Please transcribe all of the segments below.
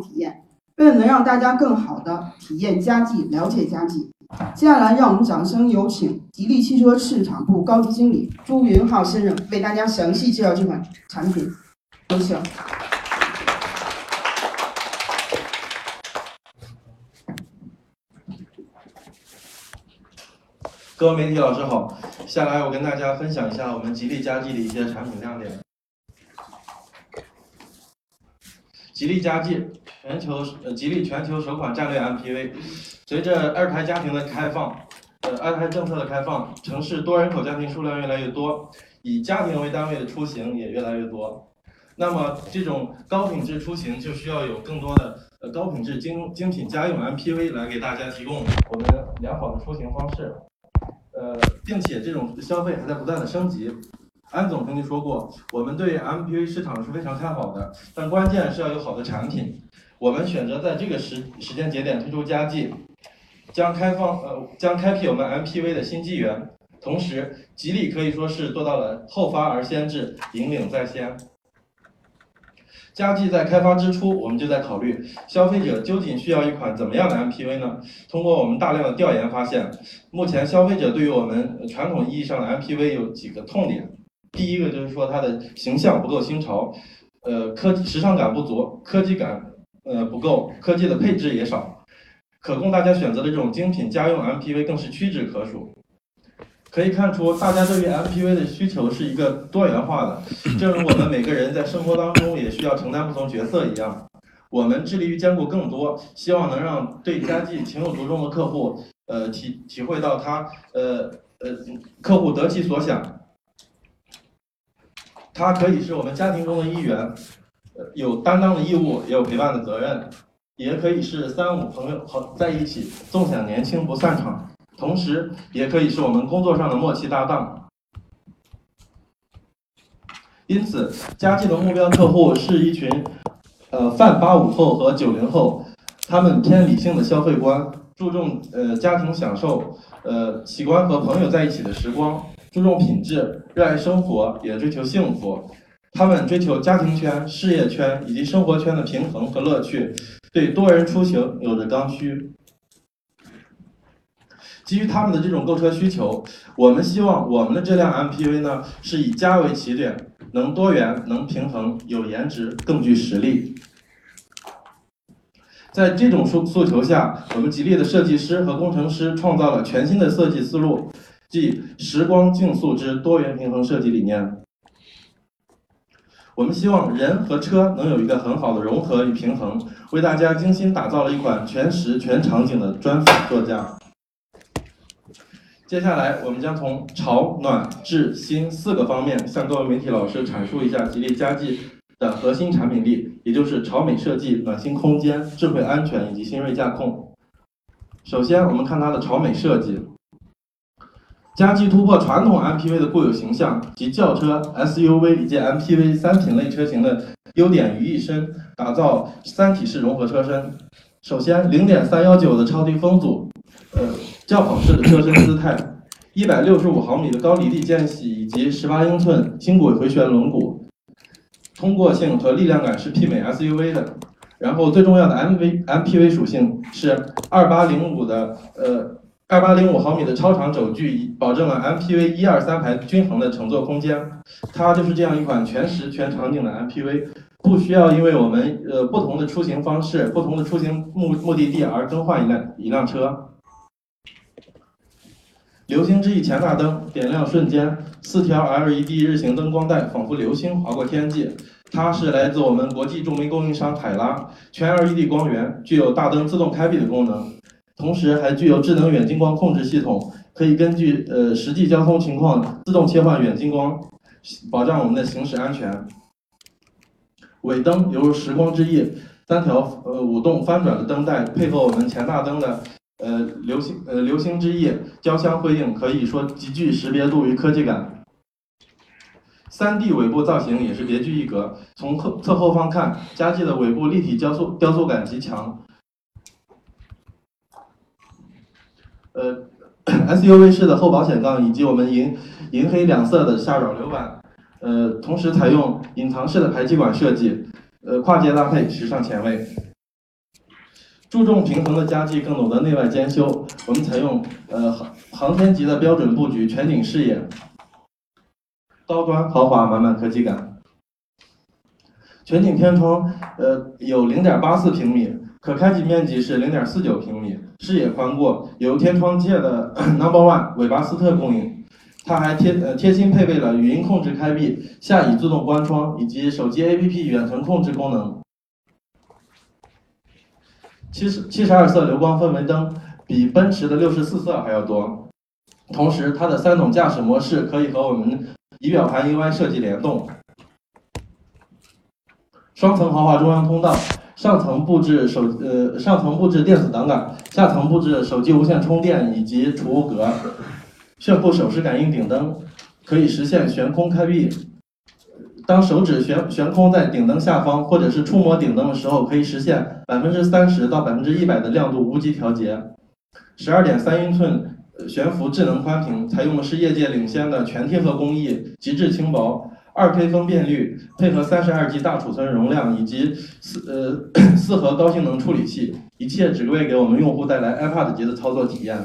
体验。为了能让大家更好的体验佳绩、了解佳绩，接下来让我们掌声有请吉利汽车市场部高级经理朱云浩先生为大家详细介绍这款产品。有请。各位媒体老师好，下来我跟大家分享一下我们吉利嘉际的一些产品亮点。吉利嘉际，全球呃吉利全球首款战略 MPV。随着二胎家庭的开放，呃二胎政策的开放，城市多人口家庭数量越来越多，以家庭为单位的出行也越来越多。那么这种高品质出行就需要有更多的呃高品质精精品家用 MPV 来给大家提供我们良好的出行方式。呃，并且这种消费还在不断的升级。安总曾经说过，我们对 MPV 市场是非常看好的，但关键是要有好的产品。我们选择在这个时时间节点推出佳绩，将开放呃将开辟我们 MPV 的新纪元。同时，吉利可以说是做到了后发而先至，引领在先。佳绩在开发之初，我们就在考虑消费者究竟需要一款怎么样的 MPV 呢？通过我们大量的调研发现，目前消费者对于我们传统意义上的 MPV 有几个痛点。第一个就是说它的形象不够新潮，呃，科时尚感不足，科技感呃不够，科技的配置也少，可供大家选择的这种精品家用 MPV 更是屈指可数。可以看出，大家对于 MPV 的需求是一个多元化的，正如我们每个人在生活当中也需要承担不同角色一样，我们致力于兼顾更多，希望能让对家具情有独钟的客户，呃体体会到他，呃呃客户得其所想，他可以是我们家庭中的一员，有担当的义务，也有陪伴的责任，也可以是三五朋友好在一起，纵享年轻不散场。同时，也可以是我们工作上的默契搭档。因此，佳绩的目标客户是一群，呃，泛八五后和九零后，他们偏理性的消费观，注重呃家庭享受，呃喜欢和朋友在一起的时光，注重品质，热爱生活，也追求幸福。他们追求家庭圈、事业圈以及生活圈的平衡和乐趣，对多人出行有着刚需。基于他们的这种购车需求，我们希望我们的这辆 MPV 呢是以家为起点，能多元、能平衡、有颜值、更具实力。在这种诉诉求下，我们吉利的设计师和工程师创造了全新的设计思路，即时光竞速之多元平衡设计理念。我们希望人和车能有一个很好的融合与平衡，为大家精心打造了一款全时全场景的专属座驾。接下来，我们将从潮、暖、智、新四个方面向各位媒体老师阐述一下吉利嘉际的核心产品力，也就是潮美设计、暖心空间、智慧安全以及新锐驾控。首先，我们看它的潮美设计。嘉际突破传统 MPV 的固有形象及轿车、SUV 以及 MPV 三品类车型的优点于一身，打造三体式融合车身。首先，零点三幺九的超低风阻，呃。轿跑式的车身姿态，一百六十五毫米的高离地间隙以及十八英寸轻轨回旋轮毂，通过性和力量感是媲美 SUV 的。然后最重要的 MV MPV 属性是二八零五的呃二八零五毫米的超长轴距，保证了 MPV 一二三排均衡的乘坐空间。它就是这样一款全时全场景的 MPV，不需要因为我们呃不同的出行方式、不同的出行目目的地而更换一辆一辆车。流星之翼前大灯点亮瞬间，四条 LED 日行灯光带仿佛流星划过天际。它是来自我们国际著名供应商海拉，全 LED 光源，具有大灯自动开闭的功能，同时还具有智能远近光控制系统，可以根据呃实际交通情况自动切换远近光，保障我们的行驶安全。尾灯犹如时光之翼，三条呃舞动翻转的灯带配合我们前大灯的。呃，流星呃，流星之翼交相辉映，可以说极具识别度与科技感。三 D 尾部造型也是别具一格，从后侧后方看，佳绩的尾部立体雕塑雕塑感极强。呃，SUV 式的后保险杠以及我们银银黑两色的下扰流板，呃，同时采用隐藏式的排气管设计，呃，跨界搭配时尚前卫。注重平衡的家具更懂得内外兼修。我们采用呃航航天级的标准布局，全景视野，高端豪华，满满科技感。全景天窗，呃，有零点八四平米，可开启面积是零点四九平米，视野宽阔，由天窗界的 Number One 韦巴斯特供应。它还贴呃贴心配备了语音控制开闭、下椅自动关窗以及手机 APP 远程控制功能。七十七十二色流光氛围灯比奔驰的六十四色还要多，同时它的三种驾驶模式可以和我们仪表盘 UI 设计联动。双层豪华中央通道，上层布置手呃上层布置电子挡杆，下层布置手机无线充电以及储物格。炫酷手势感应顶灯可以实现悬空开闭，当手指悬悬空在顶灯下方，或者是触摸顶灯的时候，可以实现百分之三十到百分之一百的亮度无极调节。十二点三英寸悬浮智能宽屏，采用的是业界领先的全贴合工艺，极致轻薄，二 K 分辨率，配合三十二 G 大储存容量以及四呃 四核高性能处理器，一切只为给我们用户带来 iPad 级的操作体验。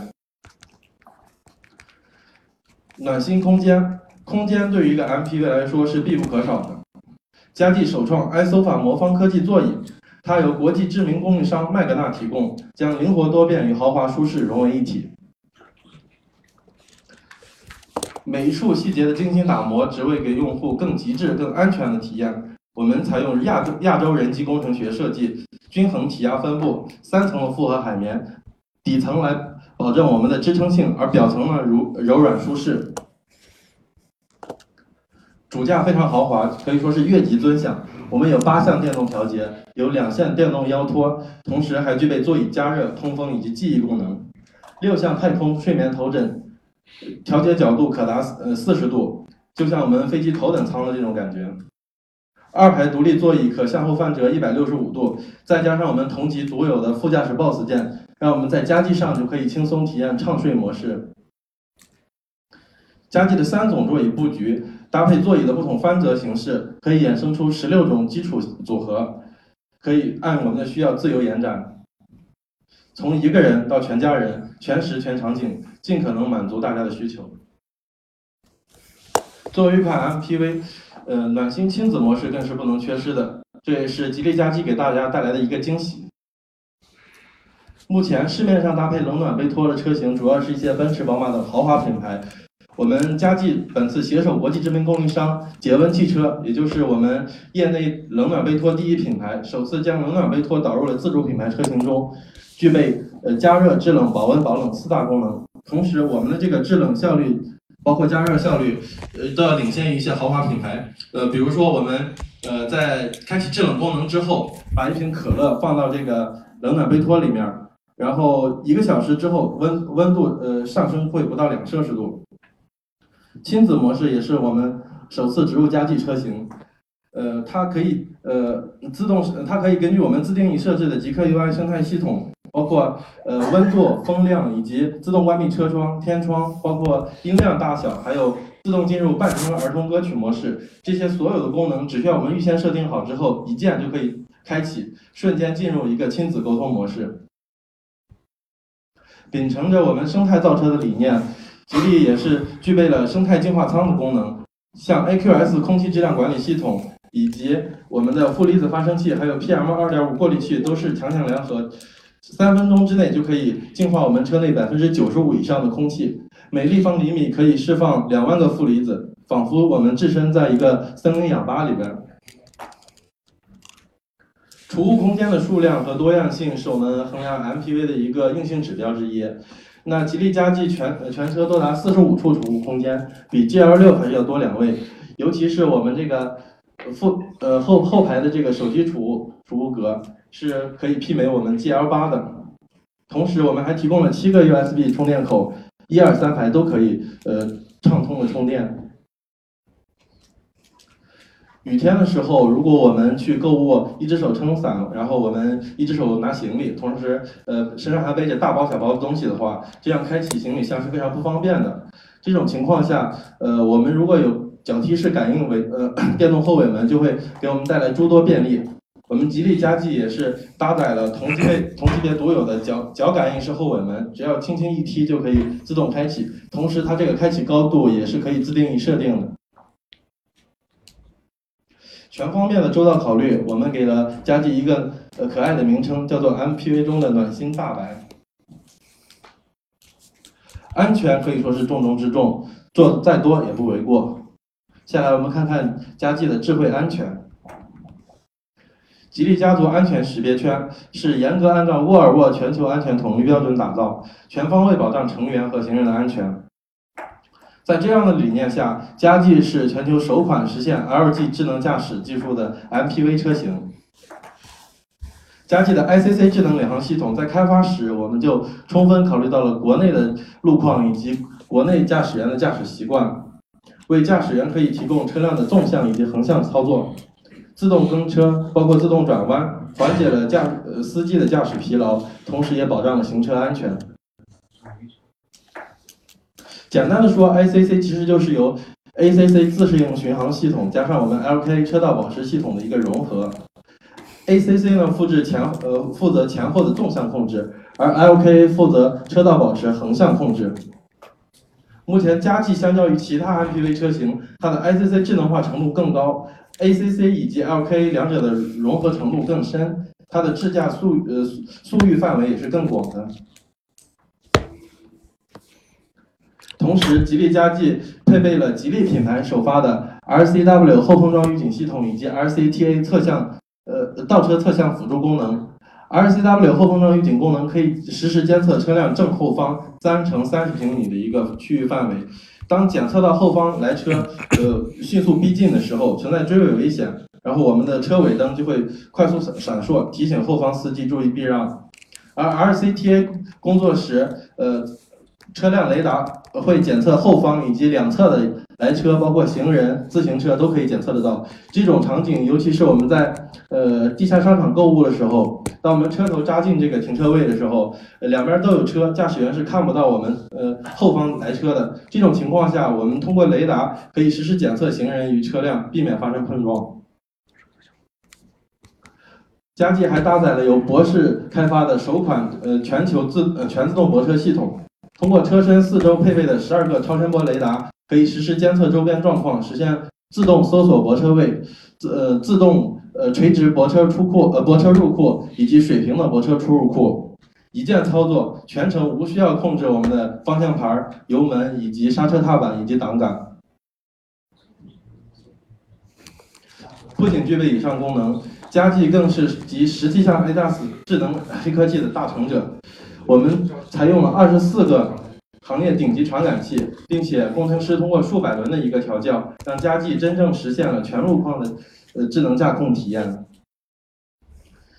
暖心空间，空间对于一个 MPV 来说是必不可少的。佳绩首创 iSofa 魔方科技座椅，它由国际知名供应商麦格纳提供，将灵活多变与豪华舒适融为一体。每一处细节的精心打磨，只为给用户更极致、更安全的体验。我们采用亚亚洲人机工程学设计，均衡体压分布，三层的复合海绵，底层来。保证我们的支撑性，而表层呢柔柔软舒适。主驾非常豪华，可以说是越级尊享。我们有八项电动调节，有两项电动腰托，同时还具备座椅加热、通风以及记忆功能。六项太空睡眠头枕，调节角度可达呃四十度，就像我们飞机头等舱的这种感觉。二排独立座椅可向后翻折一百六十五度，再加上我们同级独有的副驾驶 BOSS 键。让我们在家机上就可以轻松体验畅睡模式。家机的三种座椅布局，搭配座椅的不同翻折形式，可以衍生出十六种基础组合，可以按我们的需要自由延展。从一个人到全家人，全时全场景，尽可能满足大家的需求。作为一款 MPV，呃，暖心亲子模式更是不能缺失的，这也是吉利家机给大家带来的一个惊喜。目前市面上搭配冷暖杯托的车型，主要是一些奔驰、宝马等豪华品牌。我们嘉际本次携手国际知名供应商洁温汽车，也就是我们业内冷暖杯托第一品牌，首次将冷暖杯托导入了自主品牌车型中，具备呃加热、制冷、保温、保冷四大功能。同时，我们的这个制冷效率，包括加热效率，呃都要领先于一些豪华品牌。呃，比如说我们呃在开启制冷功能之后，把一瓶可乐放到这个冷暖杯托里面。然后一个小时之后，温温度呃上升会不到两摄氏度。亲子模式也是我们首次植入家具车型，呃，它可以呃自动，它可以根据我们自定义设置的极客 UI 生态系统，包括呃温度、风量以及自动关闭车窗、天窗，包括音量大小，还有自动进入半程儿童歌曲模式，这些所有的功能只需要我们预先设定好之后，一键就可以开启，瞬间进入一个亲子沟通模式。秉承着我们生态造车的理念，吉利也是具备了生态净化舱的功能，像 AQS 空气质量管理系统，以及我们的负离子发生器，还有 PM 二点五过滤器，都是强强联合，三分钟之内就可以净化我们车内百分之九十五以上的空气，每立方厘米可以释放两万个负离子，仿佛我们置身在一个森林氧吧里边。储物空间的数量和多样性是我们衡量 MPV 的一个硬性指标之一。那吉利嘉际全全车多达四十五处储物空间，比 GL 六还是要多两位。尤其是我们这个副呃后后排的这个手机储物储物格是可以媲美我们 GL 八的。同时，我们还提供了七个 USB 充电口，一二三排都可以呃畅通的充电。雨天的时候，如果我们去购物，一只手撑伞，然后我们一只手拿行李，同时呃身上还背着大包小包的东西的话，这样开启行李箱是非常不方便的。这种情况下，呃我们如果有脚踢式感应尾呃 电动后尾门，就会给我们带来诸多便利。我们吉利嘉际也是搭载了同级别同级别独有的脚脚感应式后尾门，只要轻轻一踢就可以自动开启。同时，它这个开启高度也是可以自定义设定的。全方面的周到考虑，我们给了嘉际一个呃可爱的名称，叫做 MPV 中的暖心大白。安全可以说是重中之重，做再多也不为过。下来我们看看嘉际的智慧安全。吉利家族安全识别圈是严格按照沃尔沃全球安全统一标准打造，全方位保障成员和行人的安全。在这样的理念下，嘉际是全球首款实现 LG 智能驾驶技术的 MPV 车型。嘉际的 ICC 智能领航系统在开发时，我们就充分考虑到了国内的路况以及国内驾驶员的驾驶习惯，为驾驶员可以提供车辆的纵向以及横向操作。自动跟车，包括自动转弯，缓解了驾呃司机的驾驶疲劳，同时也保障了行车安全。简单的说，ICC 其实就是由 ACC 自适应巡航系统加上我们 LK 车道保持系统的一个融合。ACC 呢，负责前呃负责前后的纵向控制，而 LK 负责车道保持横向控制。目前，佳绩相较于其他 MPV 车型，它的 ICC 智能化程度更高。ACC 以及 LK 两者的融合程度更深，它的智驾速呃速域范围也是更广的。同时，吉利嘉际配备了吉利品牌首发的 RCW 后风装预警系统以及 RCTA 侧向呃倒车侧向辅助功能。RCW 后风装预警功能可以实时监测车辆正后方三乘三十平米的一个区域范围。当检测到后方来车，呃，迅速逼近的时候，存在追尾危险，然后我们的车尾灯就会快速闪闪烁，提醒后方司机注意避让。而 RCTA 工作时，呃，车辆雷达会检测后方以及两侧的来车，包括行人、自行车都可以检测得到。这种场景，尤其是我们在呃地下商场购物的时候。当我们车头扎进这个停车位的时候，呃，两边都有车，驾驶员是看不到我们呃后方来车的。这种情况下，我们通过雷达可以实时检测行人与车辆，避免发生碰撞。佳绩还搭载了由博世开发的首款呃全球自呃全自动泊车系统，通过车身四周配备的十二个超声波雷达，可以实时监测周边状况，实现自动搜索泊车位，自呃自动。呃，垂直泊车出库，呃，泊车入库以及水平的泊车出入库，一键操作，全程无需要控制我们的方向盘、油门以及刹车踏板以及档杆。不仅具备以上功能，佳绩更是集实际上 ADAS 智能黑科技的大成者。我们采用了二十四个行业顶级传感器，并且工程师通过数百轮的一个调教，让佳绩真正实现了全路况的。呃，智能驾控体验。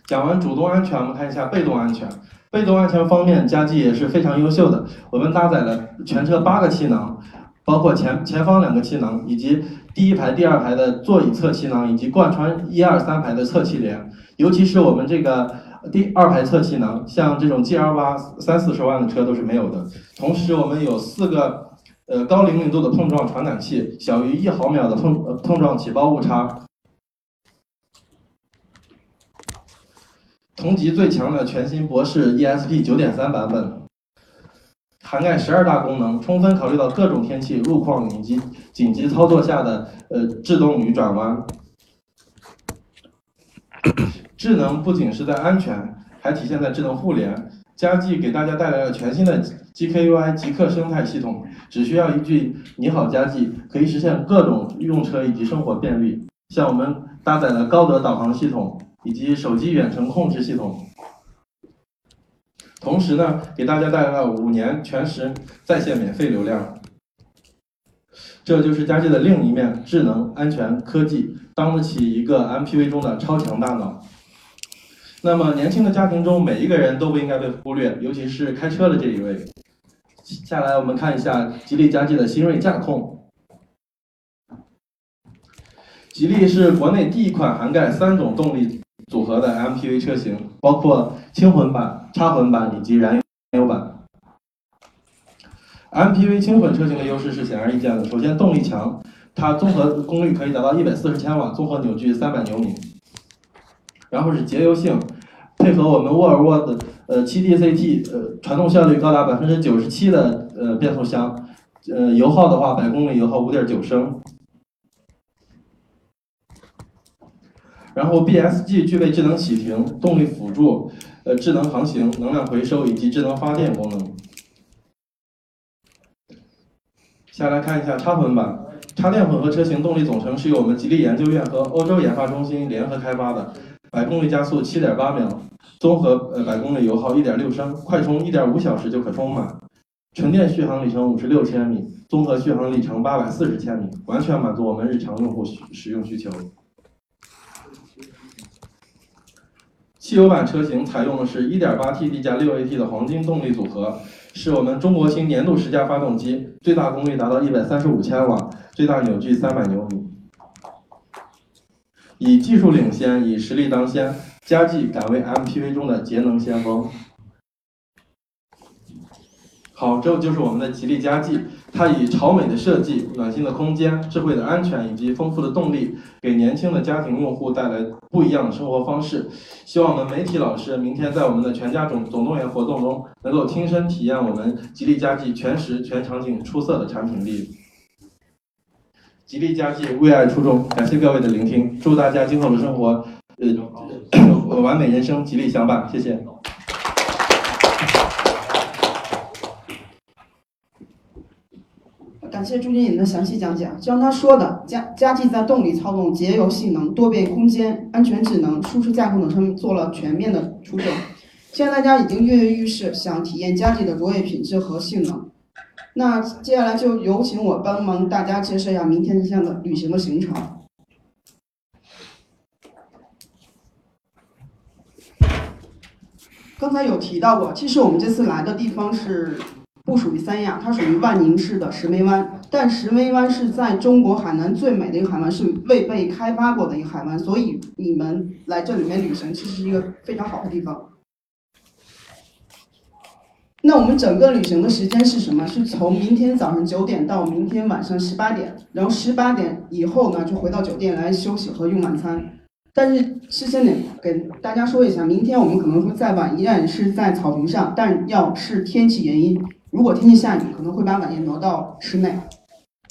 讲完主动安全，我们看一下被动安全。被动安全方面，佳绩也是非常优秀的。我们搭载了全车八个气囊，包括前前方两个气囊，以及第一排、第二排的座椅侧气囊，以及贯穿一二三排的侧气帘。尤其是我们这个第二排侧气囊，像这种 GL 八三四十万的车都是没有的。同时，我们有四个呃高灵敏度的碰撞传感器，小于一毫秒的碰碰撞起爆误差。同级最强的全新博世 ESP 九点三版本，涵盖十二大功能，充分考虑到各种天气、路况以及紧急操作下的呃制动与转弯。智能不仅是在安全，还体现在智能互联。佳绩给大家带来了全新的 GKUI 极客生态系统，只需要一句“你好，佳绩”，可以实现各种用车以及生活便利。像我们搭载了高德导航系统。以及手机远程控制系统，同时呢，给大家带来了五年全时在线免费流量。这就是佳绩的另一面，智能、安全、科技，当得起一个 MPV 中的超强大脑。那么，年轻的家庭中每一个人都不应该被忽略，尤其是开车的这一位。下来我们看一下吉利佳绩的新锐驾控。吉利是国内第一款涵盖三种动力。组合的 MPV 车型包括轻混版、插混版以及燃油版。MPV 轻混车型的优势是显而易见的，首先动力强，它综合功率可以达到一百四十千瓦，综合扭矩三百牛米。然后是节油性，配合我们沃尔沃的呃 7DCT 呃传动效率高达百分之九十七的呃变速箱，呃油耗的话百公里油耗五点九升。然后 BSG 具备智能启停、动力辅助、呃智能航行、能量回收以及智能发电功能。下来看一下插混版，插电混合车型动力总成是由我们吉利研究院和欧洲研发中心联合开发的，百公里加速七点八秒，综合呃百公里油耗一点六升，快充一点五小时就可充满，纯电续航里程五十六千米，综合续航里程八百四十千米，完全满足我们日常用户使使用需求。汽油版车型采用的是 1.8T D 加 6AT 的黄金动力组合，是我们中国新年度十佳发动机，最大功率达到135千瓦，最大扭矩300牛米。以技术领先，以实力当先，佳绩敢为 MPV 中的节能先锋。好，这就是我们的吉利嘉际，它以潮美的设计、暖心的空间、智慧的安全以及丰富的动力，给年轻的家庭用户带来不一样的生活方式。希望我们媒体老师明天在我们的全家总总动员活动中，能够亲身体验我们吉利嘉际全时全场景出色的产品力。吉利嘉际为爱出众，感谢各位的聆听，祝大家今后的生活，呃，完美人生吉利相伴，谢谢。感谢朱经理的详细讲解。就像他说的，佳佳绩在动力操纵、节油性能、多变空间、安全智能、舒适驾控等方面做了全面的出众。现在大家已经跃跃欲试，想体验佳绩的卓越品质和性能。那接下来就有请我帮忙大家介绍一下明天这项的旅行的行程。刚才有提到过，其实我们这次来的地方是。不属于三亚，它属于万宁市的石梅湾。但石梅湾是在中国海南最美的一个海湾，是未被开发过的一个海湾，所以你们来这里面旅行，其实是一个非常好的地方。那我们整个旅行的时间是什么？是从明天早上九点到明天晚上十八点，然后十八点以后呢，就回到酒店来休息和用晚餐。但是事先得给大家说一下，明天我们可能会再晚，依然是在草坪上，但要是天气原因。如果天气下雨，可能会把晚宴挪到室内，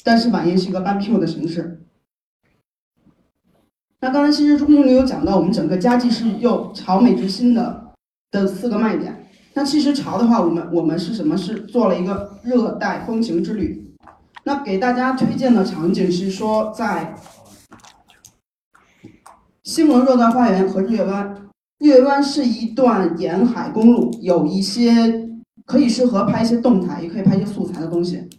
但是晚宴是一个 b a r b e 的形式。那刚才其实朱经理有讲到，我们整个家具是用潮美之心的的四个卖点。那其实潮的话，我们我们是什么？是做了一个热带风情之旅。那给大家推荐的场景是说，在兴隆热带花园和日月湾。日月湾是一段沿海公路，有一些。可以适合拍一些动态，也可以拍一些素材的东西。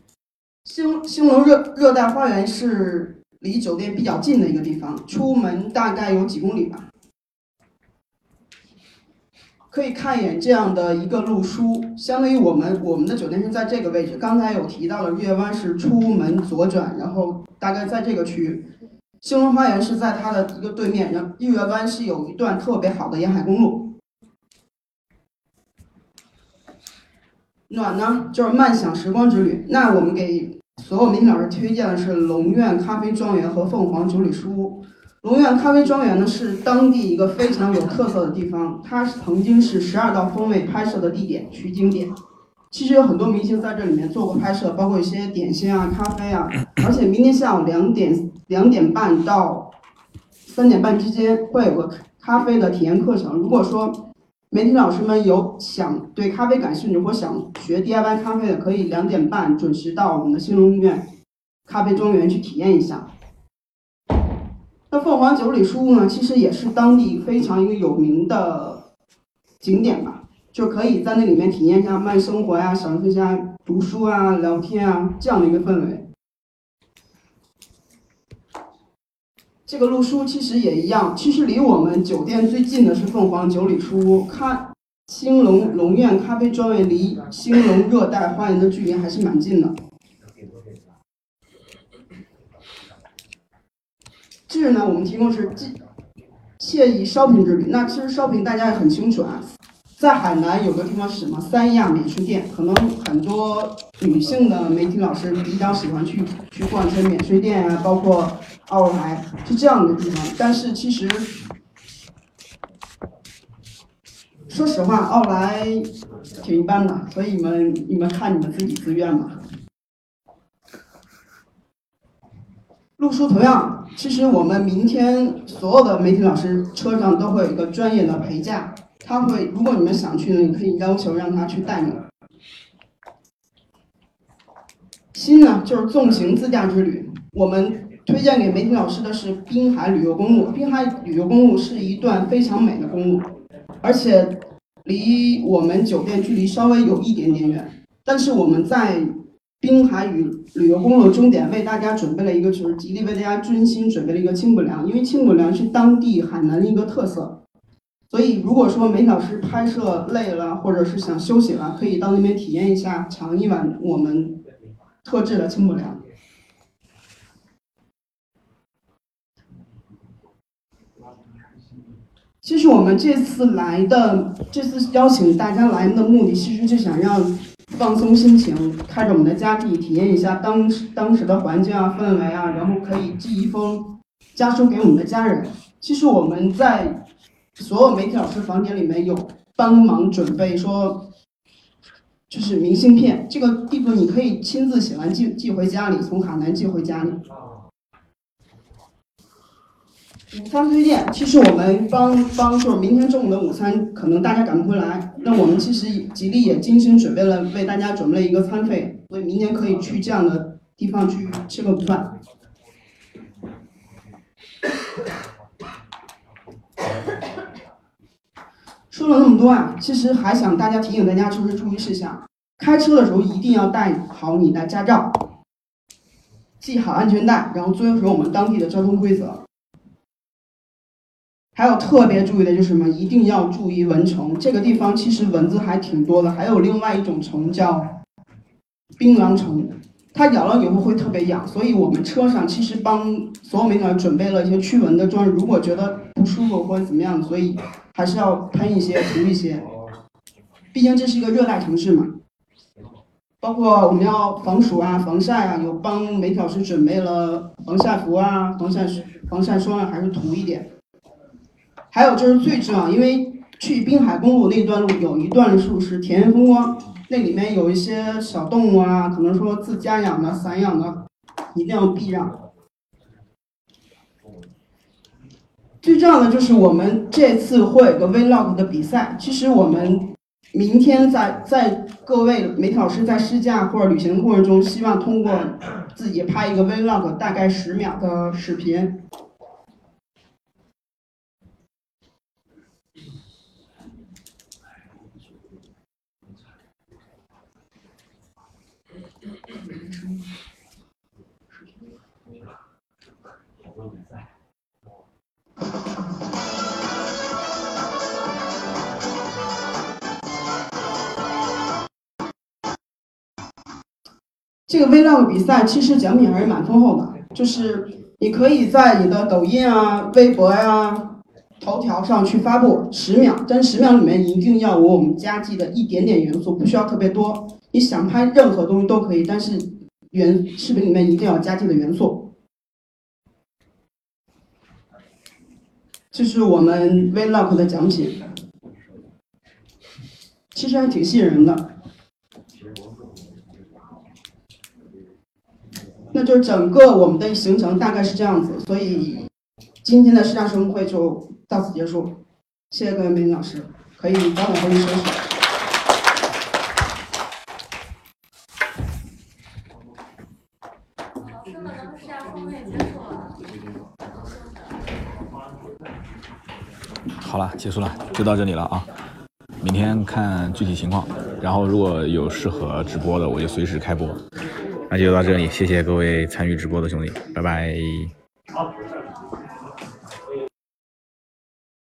兴兴隆热热带花园是离酒店比较近的一个地方，出门大概有几公里吧。可以看一眼这样的一个路书，相当于我们我们的酒店是在这个位置。刚才有提到了日月湾是出门左转，然后大概在这个区域。兴隆花园是在它的一个对面，然后日月湾是有一段特别好的沿海公路。暖呢，就是慢享时光之旅。那我们给所有媒体老师推荐的是龙苑咖啡庄园和凤凰九里书屋。龙苑咖啡庄园呢是当地一个非常有特色的地方，它是曾经是十二道风味拍摄的地点，取景点。其实有很多明星在这里面做过拍摄，包括一些点心啊、咖啡啊。而且明天下午两点两点半到三点半之间会有个咖啡的体验课程。如果说媒体老师们有想对咖啡感兴趣或想学 DIY 咖啡的，可以两点半准时到我们的兴隆医院咖啡庄园去体验一下。那凤凰九里书屋呢，其实也是当地非常一个有名的景点吧，就可以在那里面体验一下慢生活呀，享受一下读书啊、聊天啊这样的一个氛围。这个路书其实也一样，其实离我们酒店最近的是凤凰九里书屋，咖兴隆龙苑咖啡庄园离兴隆热带花园的距离还是蛮近的。这呢，我们提供是惬惬意 shopping 之旅。那其实 shopping 大家也很清楚啊。在海南有个地方是什么？三亚免税店，可能很多女性的媒体老师比较喜欢去去逛一些免税店啊，包括奥莱是这样的地方。但是其实说实话，奥莱挺一般的，所以你们你们看你们自己自愿吧。路书同样，其实我们明天所有的媒体老师车上都会有一个专业的陪驾，他会，如果你们想去呢，你可以要求让他去带你。新呢，就是纵行自驾之旅，我们推荐给媒体老师的是滨海旅游公路。滨海旅游公路是一段非常美的公路，而且离我们酒店距离稍微有一点点远，但是我们在。滨海旅旅游公路终点为大家准备了一个，就是极力为大家精心准备了一个清补凉，因为清补凉是当地海南的一个特色，所以如果说梅老师拍摄累了，或者是想休息了，可以到那边体验一下，尝一碗我们特制的清补凉。其实我们这次来的，这次邀请大家来的目的，其实就想让。放松心情，开着我们的家具，体验一下当时当时的环境啊、氛围啊，然后可以寄一封家书给我们的家人。其实我们在所有媒体老师房间里面有帮忙准备说，就是明信片，这个地方你可以亲自写完寄寄回家里，从海南寄回家里。午餐推荐，其实我们帮帮就是明天中午的午餐，可能大家赶不回来，那我们其实吉利也精心准备了，为大家准备了一个餐费，所以明天可以去这样的地方去吃个午饭。说了那么多啊，其实还想大家提醒大家就是注意事项，开车的时候一定要带好你的驾照，系好安全带，然后遵守我们当地的交通规则。还有特别注意的就是什么？一定要注意蚊虫。这个地方其实蚊子还挺多的。还有另外一种虫叫槟榔虫，它咬了以后会特别痒。所以我们车上其实帮所有媒体准备了一些驱蚊的装。如果觉得不舒服或者怎么样，所以还是要喷一些、涂一些。毕竟这是一个热带城市嘛。包括我们要防暑啊、防晒啊，有帮媒体老师准备了防晒服啊、防晒防晒霜啊，还是涂一点。还有就是最重要，因为去滨海公路那段路有一段路是田园风光，那里面有一些小动物啊，可能说自家养的、散养的，一定要避让。最重要的就是我们这次会有个 vlog 的比赛，其实我们明天在在各位媒体老师在试驾或者旅行的过程中，希望通过自己拍一个 vlog，大概十秒的视频。这个 vlog 比赛其实奖品还是蛮丰厚的，就是你可以在你的抖音啊、微博呀、头条上去发布十秒，但十秒里面一定要有我们家具的一点点元素，不需要特别多。你想拍任何东西都可以，但是原视频里面一定要加具的元素。这是我们 vlog 的奖品，其实还挺吸引人的。那就整个我们的行程大概是这样子，所以今天的试驾说明会就到此结束。谢谢各位美女老师，可以早点回去休息。好了，结束了，就到这里了啊！明天看具体情况，然后如果有适合直播的，我就随时开播。那就到这里，谢谢各位参与直播的兄弟，拜拜。